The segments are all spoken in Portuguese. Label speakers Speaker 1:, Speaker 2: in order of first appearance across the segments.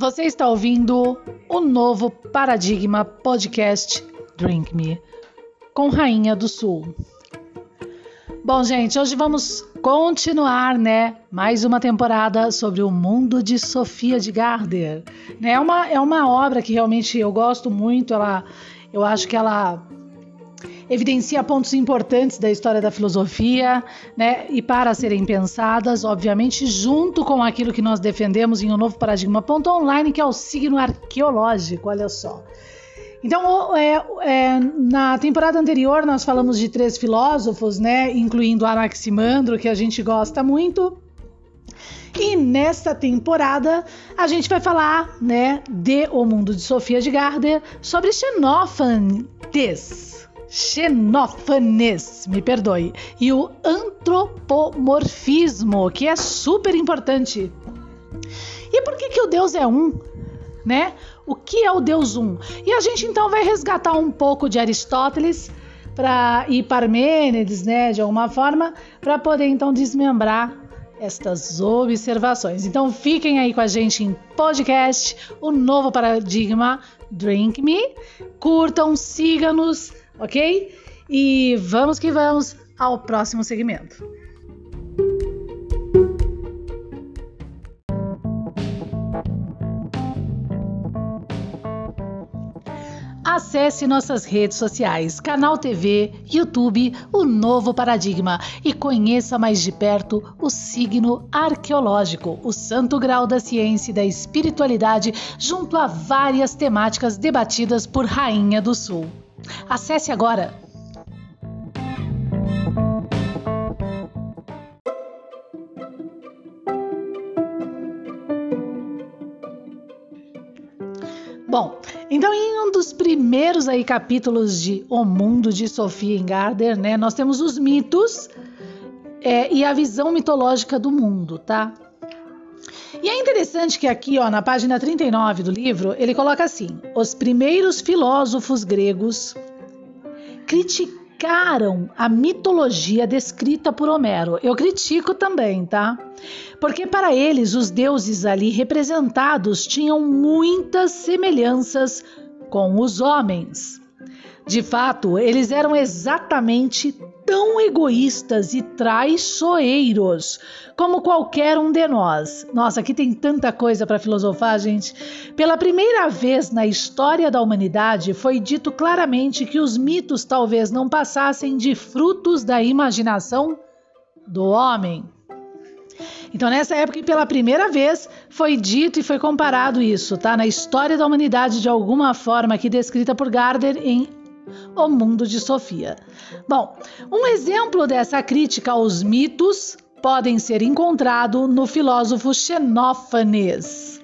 Speaker 1: Você está ouvindo o novo Paradigma Podcast Drink Me com Rainha do Sul. Bom, gente, hoje vamos continuar, né? Mais uma temporada sobre o mundo de Sofia de Garder. Né? É, uma, é uma obra que realmente eu gosto muito. Ela, eu acho que ela evidencia pontos importantes da história da filosofia, né? E para serem pensadas, obviamente, junto com aquilo que nós defendemos em um novo paradigma ponto online, que é o signo arqueológico. Olha só. Então, é, é, na temporada anterior nós falamos de três filósofos, né, incluindo Anaximandro, que a gente gosta muito. E nesta temporada a gente vai falar, né, de O Mundo de Sofia de Garder sobre Xenófanes. Xenófanes, me perdoe, e o antropomorfismo, que é super importante. E por que, que o Deus é um? Né? O que é o Deus um? E a gente então vai resgatar um pouco de Aristóteles para e Parmênides, né, de alguma forma, para poder então desmembrar estas observações. Então fiquem aí com a gente em podcast, o novo paradigma Drink Me. Curtam, siga-nos, ok? E vamos que vamos ao próximo segmento. Acesse nossas redes sociais, canal TV, YouTube, o Novo Paradigma e conheça mais de perto o signo arqueológico, o santo grau da ciência e da espiritualidade, junto a várias temáticas debatidas por Rainha do Sul. Acesse agora! Bom, então em um dos primeiros aí capítulos de O Mundo de Sofia Engarder, né, nós temos os mitos é, e a visão mitológica do mundo, tá? E é interessante que aqui, ó, na página 39 do livro, ele coloca assim: os primeiros filósofos gregos criticaram a mitologia descrita por Homero. Eu critico também, tá? Porque para eles os deuses ali representados tinham muitas semelhanças com os homens. De fato, eles eram exatamente tão egoístas e traiçoeiros como qualquer um de nós. Nossa, aqui tem tanta coisa para filosofar, gente. Pela primeira vez na história da humanidade, foi dito claramente que os mitos talvez não passassem de frutos da imaginação do homem. Então, nessa época, pela primeira vez, foi dito e foi comparado isso, tá? Na história da humanidade, de alguma forma, aqui descrita por Gardner em O Mundo de Sofia. Bom, um exemplo dessa crítica aos mitos podem ser encontrado no filósofo Xenófanes.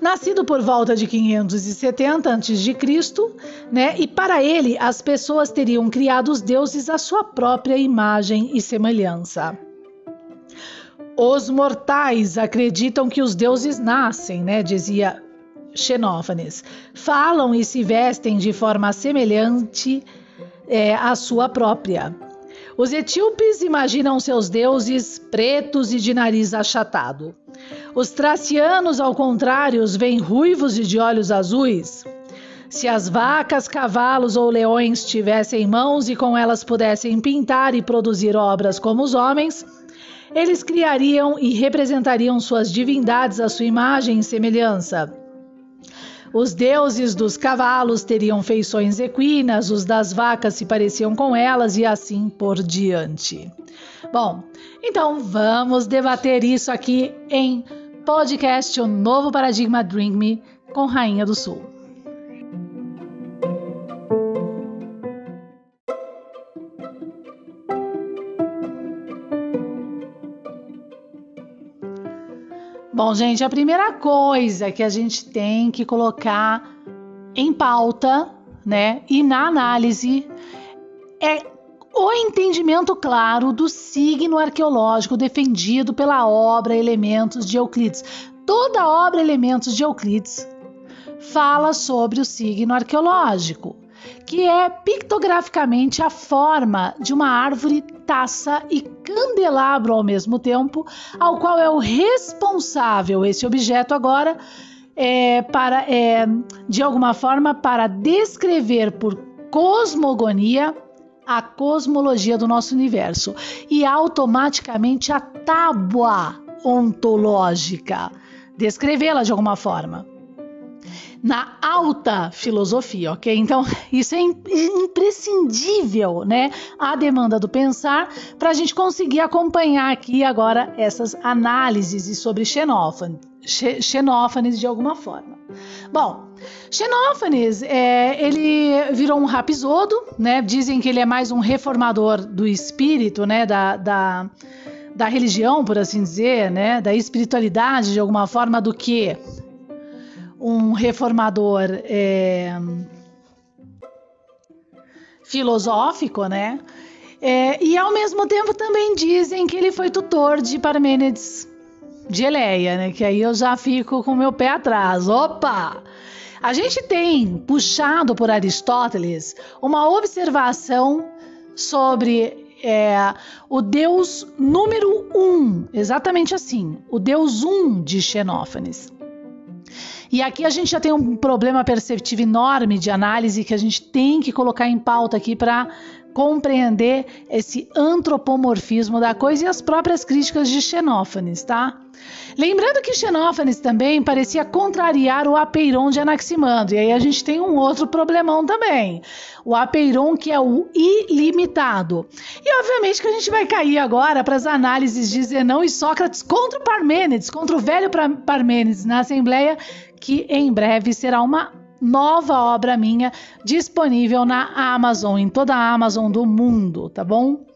Speaker 1: Nascido por volta de 570 a.C., né? E para ele as pessoas teriam criado os deuses à sua própria imagem e semelhança. Os mortais acreditam que os deuses nascem, né? Dizia Xenófanes. Falam e se vestem de forma semelhante é, à sua própria. Os etíopes imaginam seus deuses pretos e de nariz achatado. Os tracianos, ao contrário, veem ruivos e de olhos azuis. Se as vacas, cavalos ou leões tivessem mãos e com elas pudessem pintar e produzir obras como os homens, eles criariam e representariam suas divindades à sua imagem e semelhança. Os deuses dos cavalos teriam feições equinas, os das vacas se pareciam com elas e assim por diante. Bom, então vamos debater isso aqui em podcast O Novo Paradigma Drink Me com Rainha do Sul. Bom, gente, a primeira coisa que a gente tem que colocar em pauta, né, e na análise é o entendimento claro do signo arqueológico defendido pela obra Elementos de Euclides. Toda a obra Elementos de Euclides fala sobre o signo arqueológico. Que é pictograficamente a forma de uma árvore, taça e candelabro ao mesmo tempo, ao qual é o responsável esse objeto agora é, para é, de alguma forma para descrever por cosmogonia a cosmologia do nosso universo e automaticamente a tábua ontológica, descrevê-la de alguma forma. Na alta filosofia, ok? Então, isso é imprescindível, né? A demanda do pensar, para a gente conseguir acompanhar aqui agora essas análises sobre Xenófanes, Xenófanes de alguma forma. Bom, Xenófanes, é, ele virou um rapisodo, né? Dizem que ele é mais um reformador do espírito, né? Da, da, da religião, por assim dizer, né? Da espiritualidade, de alguma forma, do que um reformador é, filosófico, né? É, e ao mesmo tempo também dizem que ele foi tutor de Parmênides de Eleia, né? Que aí eu já fico com meu pé atrás. Opa! A gente tem puxado por Aristóteles uma observação sobre é, o Deus número um, exatamente assim, o Deus um de Xenófanes. E aqui a gente já tem um problema perceptivo enorme de análise que a gente tem que colocar em pauta aqui para compreender esse antropomorfismo da coisa e as próprias críticas de Xenófanes, tá? Lembrando que Xenófanes também parecia contrariar o Apeiron de Anaximandro, e aí a gente tem um outro problemão também. O Apeiron que é o ilimitado. E obviamente que a gente vai cair agora para as análises de Zenão e Sócrates contra o Parmênides, contra o velho Parmênides na Assembleia, que em breve será uma nova obra minha disponível na Amazon, em toda a Amazon do mundo, tá bom?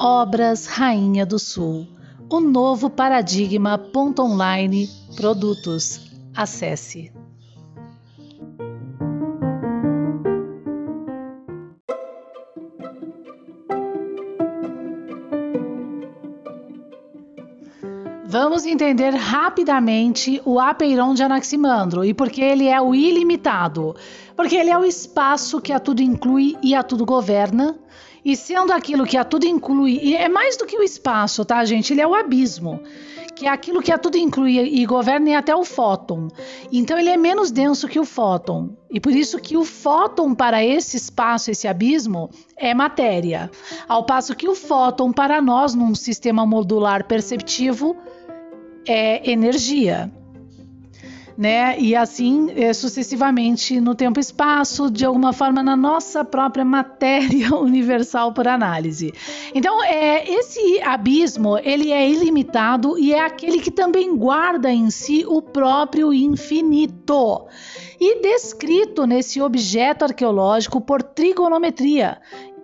Speaker 1: Obras Rainha do Sul. O novo paradigma. Online produtos. Acesse. Vamos entender rapidamente o apeiron de Anaximandro e porque ele é o ilimitado. Porque ele é o espaço que a tudo inclui e a tudo governa. E sendo aquilo que a tudo inclui, e é mais do que o espaço, tá, gente? Ele é o abismo, que é aquilo que a tudo inclui e governa e até o fóton. Então ele é menos denso que o fóton. E por isso que o fóton para esse espaço, esse abismo, é matéria. Ao passo que o fóton para nós, num sistema modular perceptivo, é energia. Né? E assim é, sucessivamente no tempo e espaço, de alguma forma na nossa própria matéria universal por análise. Então, é, esse abismo ele é ilimitado e é aquele que também guarda em si o próprio infinito e descrito nesse objeto arqueológico por trigonometria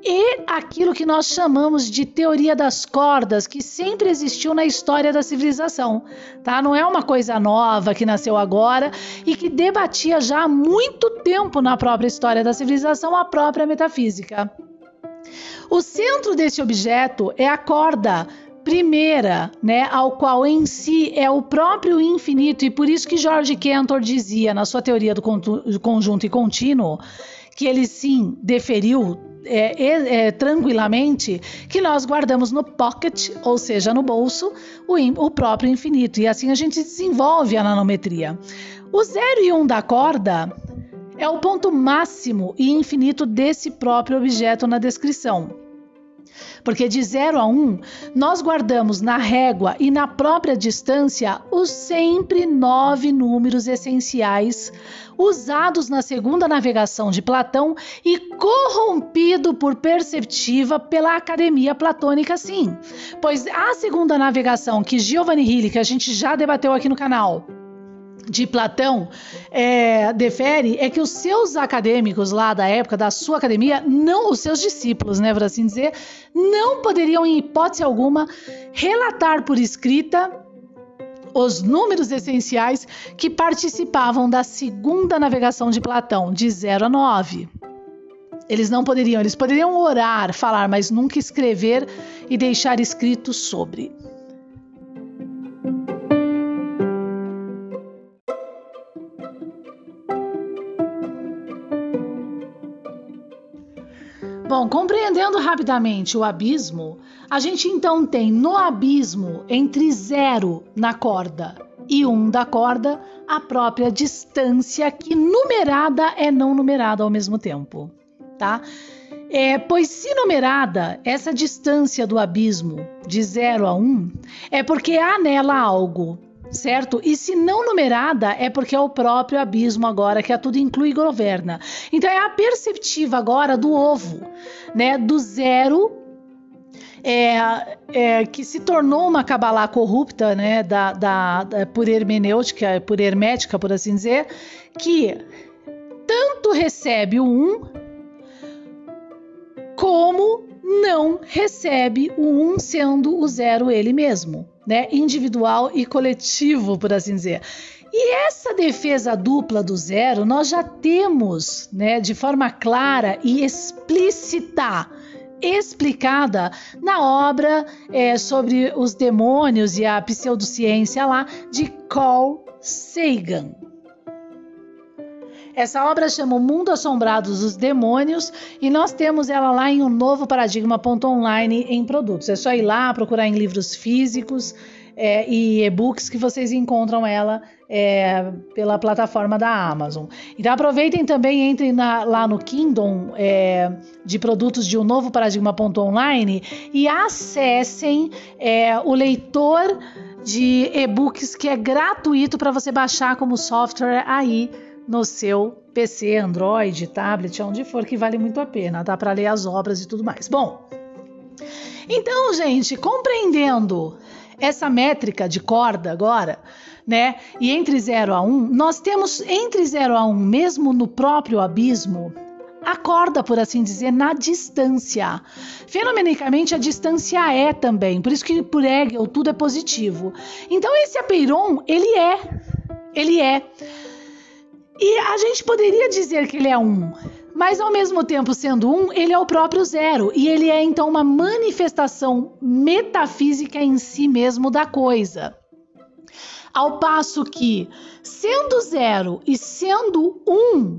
Speaker 1: e aquilo que nós chamamos de teoria das cordas, que sempre existiu na história da civilização, tá? Não é uma coisa nova que nasceu agora e que debatia já há muito tempo na própria história da civilização a própria metafísica. O centro desse objeto é a corda primeira, né, ao qual em si é o próprio infinito e por isso que George Cantor dizia na sua teoria do conjunto e contínuo que ele sim deferiu é, é, tranquilamente que nós guardamos no pocket, ou seja, no bolso, o, o, próprio infinito. E assim a gente desenvolve a nanometria. O 0 e 1 um da corda é o ponto máximo e infinito desse próprio objeto na descrição. Porque de 0 a 1, um, nós guardamos na régua e na própria distância os sempre nove números essenciais usados na segunda navegação de Platão e corrompido por perceptiva pela Academia Platônica, sim. Pois a segunda navegação que Giovanni Hilli, que a gente já debateu aqui no canal, de Platão é, defere é que os seus acadêmicos lá da época, da sua academia, não os seus discípulos, né, por assim dizer, não poderiam, em hipótese alguma, relatar por escrita os números essenciais que participavam da segunda navegação de Platão, de 0 a 9. Eles não poderiam, eles poderiam orar, falar, mas nunca escrever e deixar escrito sobre. Bom, compreendendo rapidamente o abismo, a gente então tem no abismo entre zero na corda e um da corda a própria distância que numerada é não numerada ao mesmo tempo, tá? É, pois se numerada, essa distância do abismo de 0 a 1 um, é porque há nela algo certo? E se não numerada, é porque é o próprio abismo agora, que a tudo inclui e governa. Então é a perceptiva agora do ovo, né? Do zero é, é, que se tornou uma cabalá corrupta, né, da, da, da, por hermenêutica, por hermética, por assim dizer, que tanto recebe o um como não recebe o um sendo o zero ele mesmo né, individual e coletivo, por assim dizer. E essa defesa dupla do zero nós já temos, né, de forma clara e explícita, explicada na obra é, sobre os demônios e a pseudociência lá de Carl Sagan. Essa obra chama O Mundo Assombrado dos Demônios e nós temos ela lá em um novo paradigma.online em produtos. É só ir lá procurar em livros físicos é, e e-books que vocês encontram ela é, pela plataforma da Amazon. Então aproveitem também, entrem na, lá no Kingdom é, de produtos de um novo paradigma.online e acessem é, o leitor de e-books que é gratuito para você baixar como software aí no seu PC, Android, tablet, onde for, que vale muito a pena, dá para ler as obras e tudo mais. Bom, então, gente, compreendendo essa métrica de corda agora, né? E entre 0 a 1, um, nós temos entre 0 a 1, um, mesmo no próprio abismo, a corda, por assim dizer, na distância. Fenomenicamente, a distância é também, por isso que por Hegel tudo é positivo. Então, esse apeiron, ele é, ele é e a gente poderia dizer que ele é um, mas ao mesmo tempo sendo um, ele é o próprio zero e ele é então uma manifestação metafísica em si mesmo da coisa. Ao passo que, sendo zero e sendo um,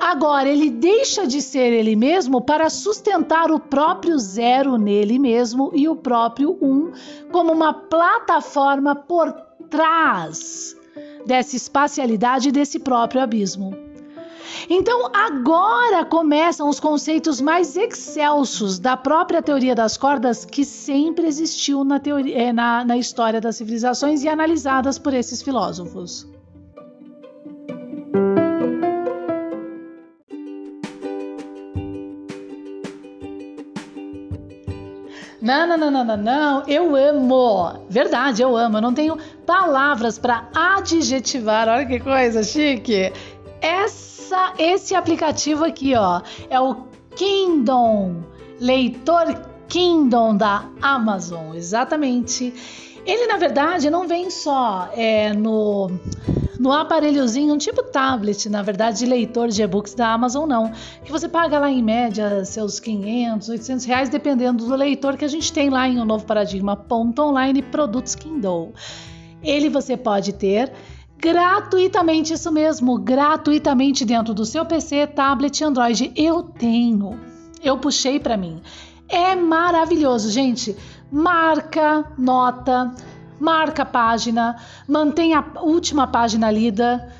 Speaker 1: agora ele deixa de ser ele mesmo para sustentar o próprio zero nele mesmo e o próprio um como uma plataforma por trás dessa espacialidade desse próprio abismo. Então, agora começam os conceitos mais excelsos da própria teoria das cordas que sempre existiu na, teoria, eh, na, na história das civilizações e analisadas por esses filósofos. Não, não, não, não, não, não, eu amo. Verdade, eu amo. Eu não tenho palavras para adjetivar. Olha que coisa chique. Essa, esse aplicativo aqui, ó, é o Kingdom, leitor Kingdom da Amazon, exatamente. Ele, na verdade, não vem só é, no no aparelhozinho, um tipo tablet, na verdade, de leitor de e-books da Amazon, não. Que você paga lá em média seus 500, 800 reais, dependendo do leitor que a gente tem lá em um novo paradigma.online produtos Kindle. Ele você pode ter gratuitamente, isso mesmo, gratuitamente dentro do seu PC, tablet, Android. Eu tenho, eu puxei para mim. É maravilhoso, gente. Marca, nota, marca a página, mantenha a última página lida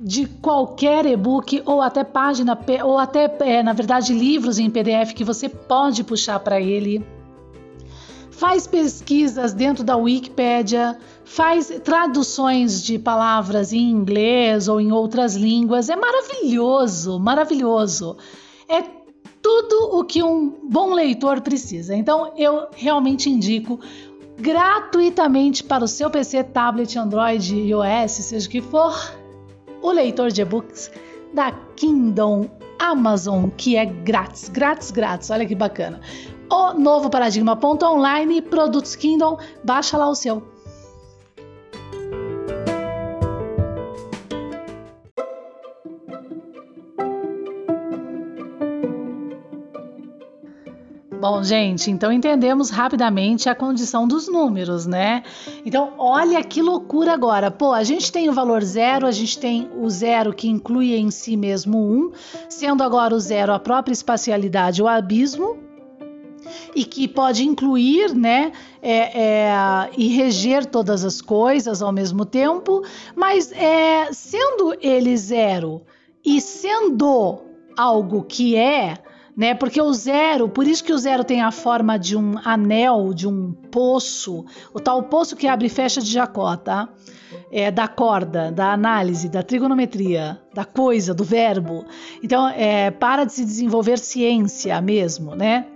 Speaker 1: de qualquer e-book ou até página ou até é, na verdade livros em PDF que você pode puxar para ele. Faz pesquisas dentro da Wikipédia, faz traduções de palavras em inglês ou em outras línguas. É maravilhoso, maravilhoso. É tudo o que um bom leitor precisa. Então eu realmente indico gratuitamente para o seu PC, tablet, Android, iOS, seja o que for, o leitor de e-books da Kingdom Amazon, que é grátis, grátis, grátis. Olha que bacana. O novo paradigma.online, produtos Kingdom, baixa lá o seu. Bom, gente, então entendemos rapidamente a condição dos números, né? Então, olha que loucura agora. Pô, a gente tem o valor zero, a gente tem o zero que inclui em si mesmo um, sendo agora o zero a própria espacialidade, o abismo, e que pode incluir, né, é, é, e reger todas as coisas ao mesmo tempo, mas é, sendo ele zero e sendo algo que é, né? Porque o zero, por isso que o zero tem a forma de um anel, de um poço, o tal poço que abre e fecha de Jacó, tá? É, da corda, da análise, da trigonometria, da coisa, do verbo. Então, é, para de se desenvolver ciência mesmo, né?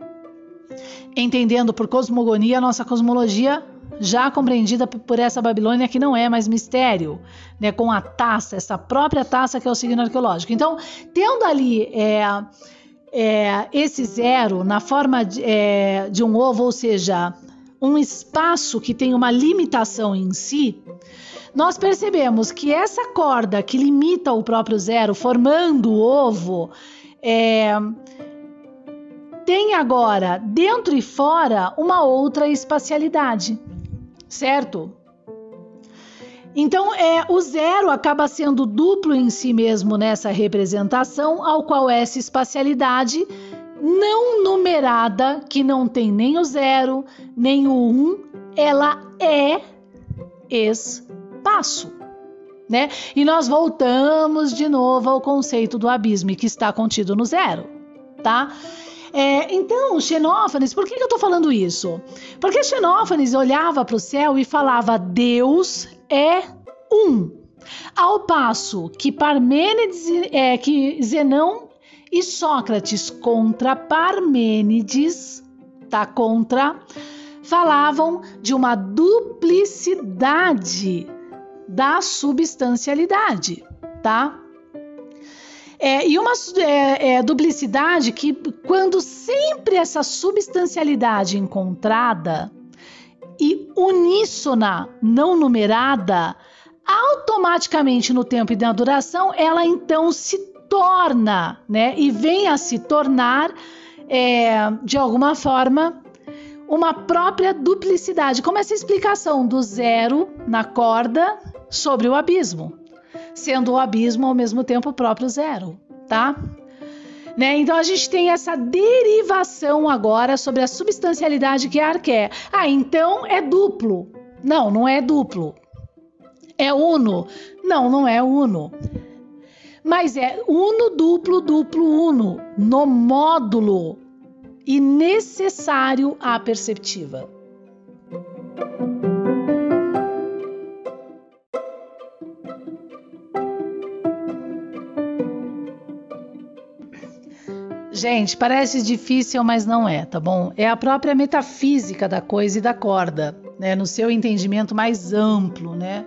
Speaker 1: Entendendo por cosmogonia a nossa cosmologia já compreendida por essa Babilônia que não é mais mistério, né, com a taça, essa própria taça que é o signo arqueológico. Então, tendo ali é, é, esse zero na forma de, é, de um ovo, ou seja, um espaço que tem uma limitação em si, nós percebemos que essa corda que limita o próprio zero, formando o ovo, é, tem agora, dentro e fora, uma outra espacialidade, certo? Então, é, o zero acaba sendo duplo em si mesmo nessa representação, ao qual essa espacialidade não numerada, que não tem nem o zero, nem o um, ela é espaço. Né? E nós voltamos de novo ao conceito do abismo que está contido no zero, tá? É, então, Xenófanes, por que, que eu estou falando isso? Porque Xenófanes olhava para o céu e falava: Deus é um. Ao passo que Parmênides, é, que Zenão e Sócrates contra Parmênides, tá contra, falavam de uma duplicidade da substancialidade, tá? É, e uma é, é, duplicidade que, quando sempre essa substancialidade encontrada e uníssona, não numerada, automaticamente no tempo e na duração, ela então se torna, né? E vem a se tornar, é, de alguma forma, uma própria duplicidade, como essa explicação do zero na corda sobre o abismo, sendo o abismo ao mesmo tempo o próprio zero, tá? Né? Então a gente tem essa derivação agora sobre a substancialidade que é arqué. Ah, então é duplo. Não, não é duplo. É uno. Não, não é uno. Mas é uno, duplo, duplo, uno, no módulo e necessário à perceptiva. Gente, parece difícil, mas não é, tá bom? É a própria metafísica da coisa e da corda, né? No seu entendimento mais amplo, né?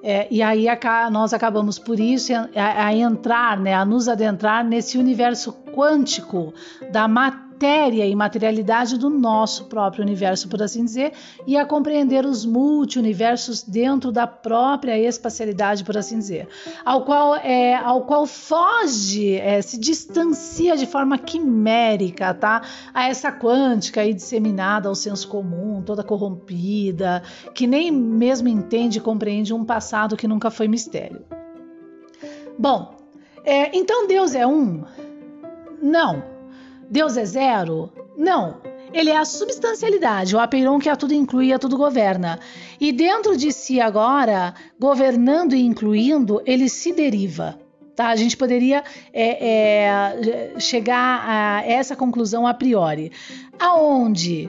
Speaker 1: É, e aí a, nós acabamos por isso a, a, entrar, né, a nos adentrar nesse universo quântico da matéria matéria e materialidade do nosso próprio universo, por assim dizer, e a compreender os multi-universos dentro da própria espacialidade, por assim dizer, ao qual, é, ao qual foge, é, se distancia de forma quimérica, tá? A essa quântica aí disseminada ao senso comum, toda corrompida, que nem mesmo entende e compreende um passado que nunca foi mistério. Bom, é, então Deus é um? Não. Deus é zero? Não. Ele é a substancialidade, o apeiron que a tudo inclui e a tudo governa. E dentro de si agora, governando e incluindo, ele se deriva. Tá? A gente poderia é, é, chegar a essa conclusão a priori. Aonde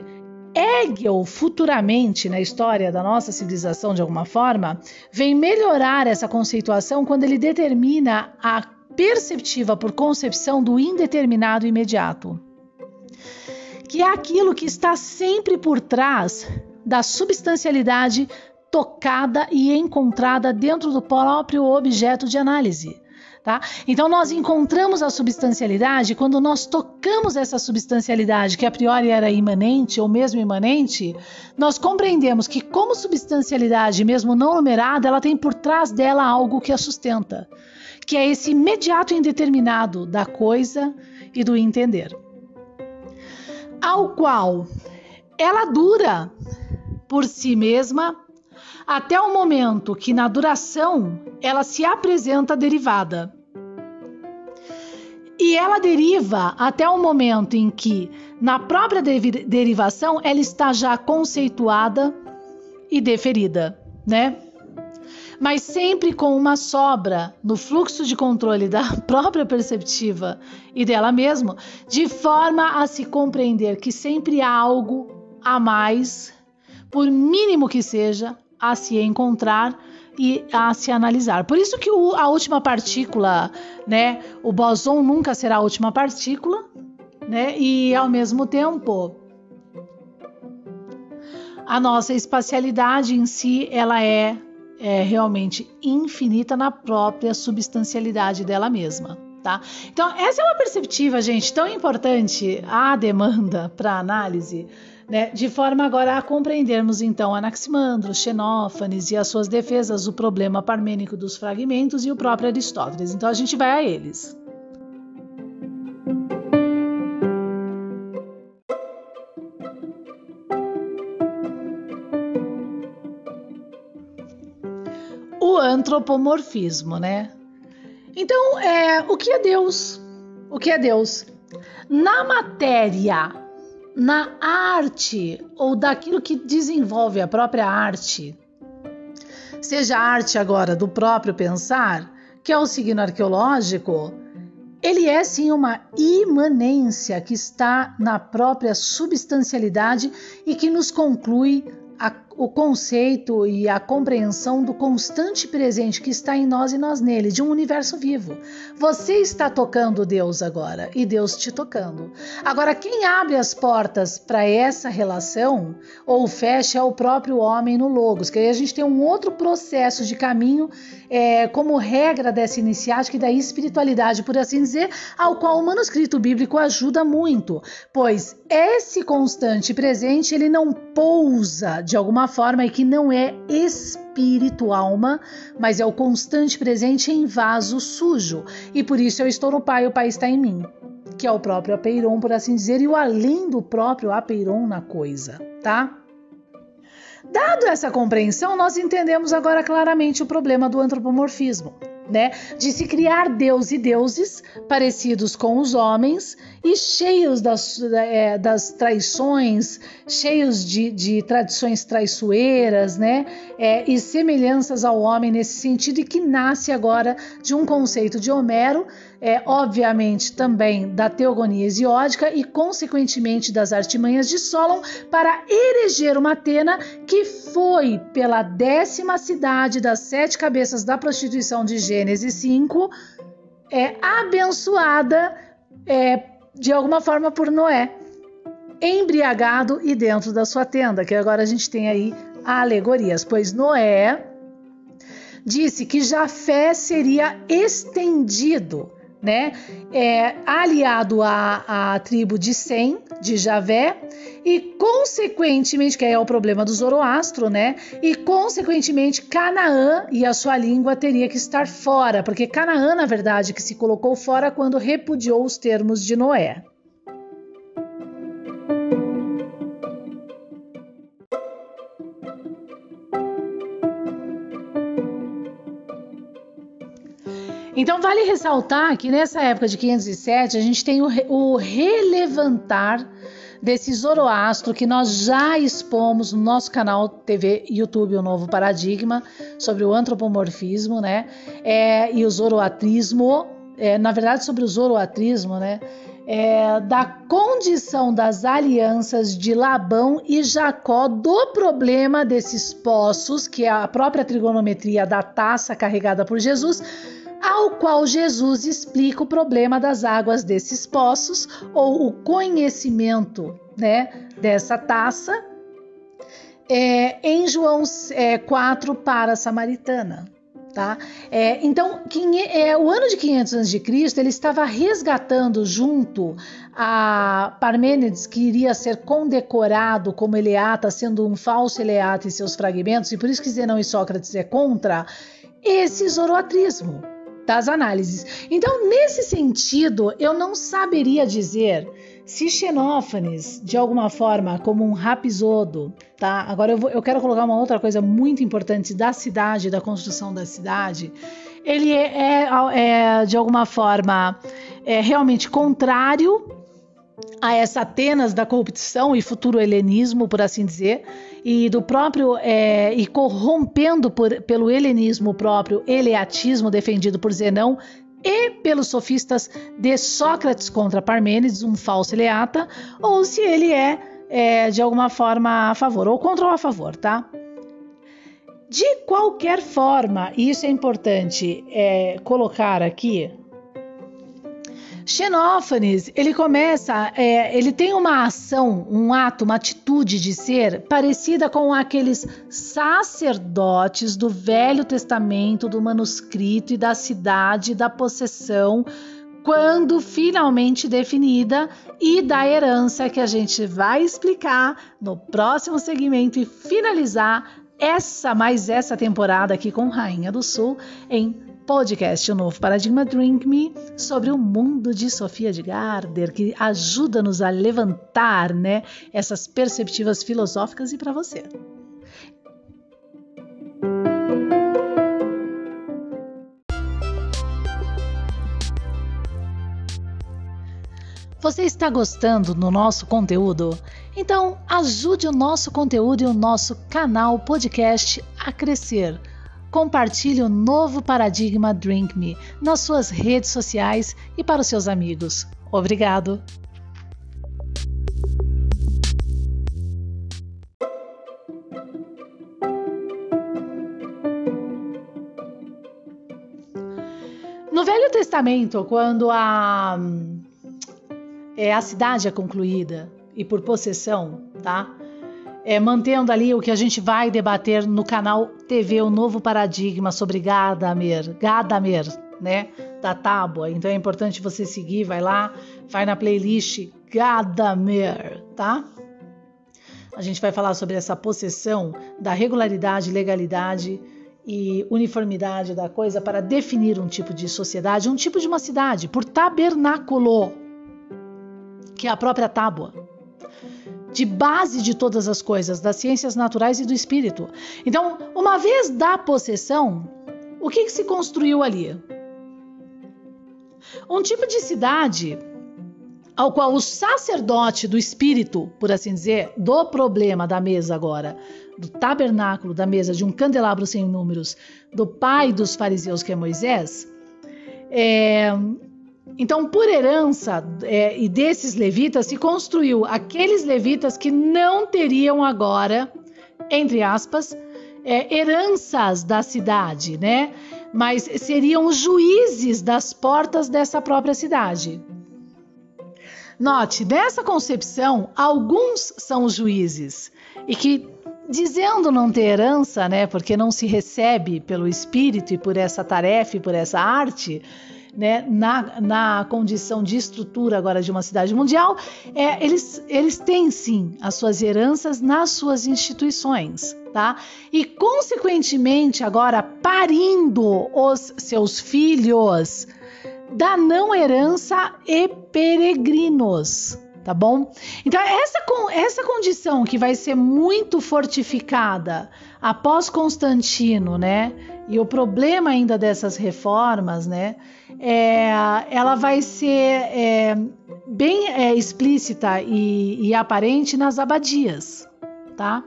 Speaker 1: Hegel, futuramente na história da nossa civilização, de alguma forma, vem melhorar essa conceituação quando ele determina a perceptiva por concepção do indeterminado imediato, que é aquilo que está sempre por trás da substancialidade tocada e encontrada dentro do próprio objeto de análise. Tá? Então nós encontramos a substancialidade quando nós tocamos essa substancialidade que a priori era imanente ou mesmo imanente, nós compreendemos que como substancialidade mesmo não numerada, ela tem por trás dela algo que a sustenta que é esse imediato indeterminado da coisa e do entender. ao qual ela dura por si mesma até o momento que na duração ela se apresenta derivada. E ela deriva até o momento em que, na própria derivação, ela está já conceituada e deferida, né? Mas sempre com uma sobra no fluxo de controle da própria perceptiva e dela mesma, de forma a se compreender que sempre há algo a mais, por mínimo que seja, a se encontrar e a se analisar. Por isso que o, a última partícula, né, o bóson nunca será a última partícula, né? E ao mesmo tempo, a nossa espacialidade em si, ela é, é realmente infinita na própria substancialidade dela mesma. Tá? Então, essa é uma perspectiva, gente, tão importante a demanda para análise, né? de forma agora a compreendermos então Anaximandro, Xenófanes e as suas defesas, o problema parmênico dos fragmentos e o próprio Aristóteles. Então, a gente vai a eles. O antropomorfismo, né? Então, é, o que é Deus? O que é Deus? Na matéria, na arte ou daquilo que desenvolve a própria arte, seja a arte agora do próprio pensar, que é o signo arqueológico, ele é sim uma imanência que está na própria substancialidade e que nos conclui a o conceito e a compreensão do constante presente que está em nós e nós nele, de um universo vivo. Você está tocando Deus agora e Deus te tocando. Agora, quem abre as portas para essa relação ou fecha é o próprio homem no Logos, que aí a gente tem um outro processo de caminho é, como regra dessa iniciática e da espiritualidade, por assim dizer, ao qual o manuscrito bíblico ajuda muito, pois esse constante presente ele não pousa de alguma forma e que não é espírito alma, mas é o constante presente em vaso sujo. E por isso eu estou no Pai, o Pai está em mim, que é o próprio apeiron, por assim dizer, e o além do próprio apeiron na coisa, tá? Dado essa compreensão, nós entendemos agora claramente o problema do antropomorfismo né? De se criar deus e deuses parecidos com os homens e cheios das, é, das traições, cheios de, de tradições traiçoeiras, né? É, e semelhanças ao homem nesse sentido, e que nasce agora de um conceito de Homero é, obviamente também da teogonia hesiódica e, consequentemente, das artimanhas de Solon para eleger uma Atena que foi pela décima cidade das sete cabeças da prostituição de Gênesis 5 é, abençoada é, de alguma forma por Noé, embriagado e dentro da sua tenda, que agora a gente tem aí alegorias, pois Noé disse que Jafé seria estendido né? É, aliado à, à tribo de Sem, de Javé, e consequentemente, que é o problema do Zoroastro, né? E consequentemente, Canaã e a sua língua teria que estar fora, porque Canaã, na verdade, que se colocou fora quando repudiou os termos de Noé. Então vale ressaltar que nessa época de 507 a gente tem o, o relevantar desse Zoroastro que nós já expomos no nosso canal TV YouTube O Novo Paradigma sobre o antropomorfismo, né? É, e o zoroatrismo, é, na verdade sobre o zoroatrismo, né? É, da condição das alianças de Labão e Jacó do problema desses poços, que é a própria trigonometria da taça carregada por Jesus, ao qual Jesus explica o problema das águas desses poços ou o conhecimento né, dessa taça é, em João é, 4 para a Samaritana. Tá? É, então, é, o ano de 500 a.C., ele estava resgatando junto a Parmênides, que iria ser condecorado como Eleata, sendo um falso Eleata em seus fragmentos, e por isso que Zenão e Sócrates é contra esse zoroatrismo das análises. Então, nesse sentido, eu não saberia dizer Se Xenófanes, de alguma forma, como um rapisodo, tá? Agora eu, vou, eu quero colocar uma outra coisa muito importante da cidade, da construção da cidade. Ele é, é, é de alguma forma, é realmente contrário a essa Atenas da corrupção e futuro helenismo, por assim dizer, e do próprio é, e corrompendo por, pelo helenismo próprio, eleatismo defendido por Zenão e pelos sofistas de Sócrates contra Parmênides, um falso eleata, ou se ele é, é de alguma forma a favor ou contra ou a favor, tá? De qualquer forma, e isso é importante é, colocar aqui, Xenófanes, ele começa, é, ele tem uma ação, um ato, uma atitude de ser parecida com aqueles sacerdotes do Velho Testamento, do manuscrito e da cidade, da possessão, quando finalmente definida e da herança que a gente vai explicar no próximo segmento e finalizar essa mais essa temporada aqui com Rainha do Sul em podcast O Novo Paradigma Drink Me sobre o mundo de Sofia de Garder, que ajuda-nos a levantar né, essas perspectivas filosóficas e para você. Você está gostando do nosso conteúdo? Então ajude o nosso conteúdo e o nosso canal podcast a crescer Compartilhe o novo paradigma Drink Me nas suas redes sociais e para os seus amigos. Obrigado! No Velho Testamento, quando a, é, a cidade é concluída e por possessão, tá? É, mantendo ali o que a gente vai debater no canal TV O Novo Paradigma sobre Gadamer, Gadamer, né, da tábua. Então é importante você seguir, vai lá, vai na playlist Gadamer, tá? A gente vai falar sobre essa possessão da regularidade, legalidade e uniformidade da coisa para definir um tipo de sociedade, um tipo de uma cidade, por tabernáculo, que é a própria tábua de base de todas as coisas, das ciências naturais e do espírito. Então, uma vez da possessão, o que, que se construiu ali? Um tipo de cidade ao qual o sacerdote do espírito, por assim dizer, do problema da mesa agora, do tabernáculo, da mesa de um candelabro sem números, do pai dos fariseus que é Moisés, é, então, por herança é, e desses levitas, se construiu aqueles levitas que não teriam agora, entre aspas, é, heranças da cidade, né? Mas seriam juízes das portas dessa própria cidade. Note, nessa concepção, alguns são juízes e que dizendo não ter herança, né, porque não se recebe pelo espírito e por essa tarefa e por essa arte, né, na, na condição de estrutura agora de uma cidade mundial, é, eles, eles têm sim as suas heranças nas suas instituições, tá? E consequentemente agora parindo os seus filhos da não herança e peregrinos, tá bom? Então essa essa condição que vai ser muito fortificada após Constantino, né? E o problema ainda dessas reformas, né? É, ela vai ser é, bem é, explícita e, e aparente nas abadias, tá?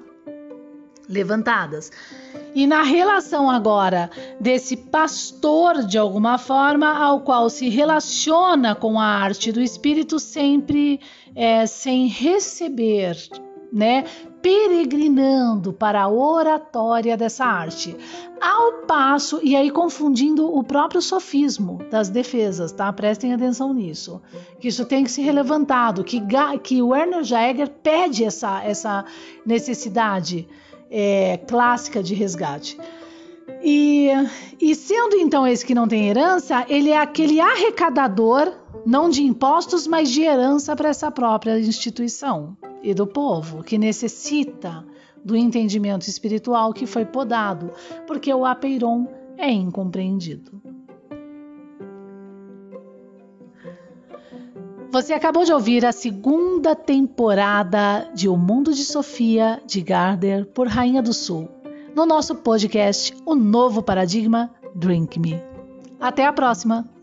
Speaker 1: Levantadas. E na relação agora desse pastor, de alguma forma, ao qual se relaciona com a arte do espírito, sempre é, sem receber né, peregrinando para a oratória dessa arte. Ao passo, e aí confundindo o próprio sofismo das defesas, tá? Prestem atenção nisso. Que isso tem que ser relevantado, que, que Werner Jaeger pede essa, essa necessidade é, clássica de resgate. E, e sendo então esse que não tem herança, ele é aquele arrecadador, não de impostos, mas de herança para essa própria instituição e do povo, que necessita do entendimento espiritual que foi podado, porque o apeiron é incompreendido. Você acabou de ouvir a segunda temporada de O Mundo de Sofia de Gardner por Rainha do Sul, no nosso podcast O Novo Paradigma Drink Me. Até a próxima!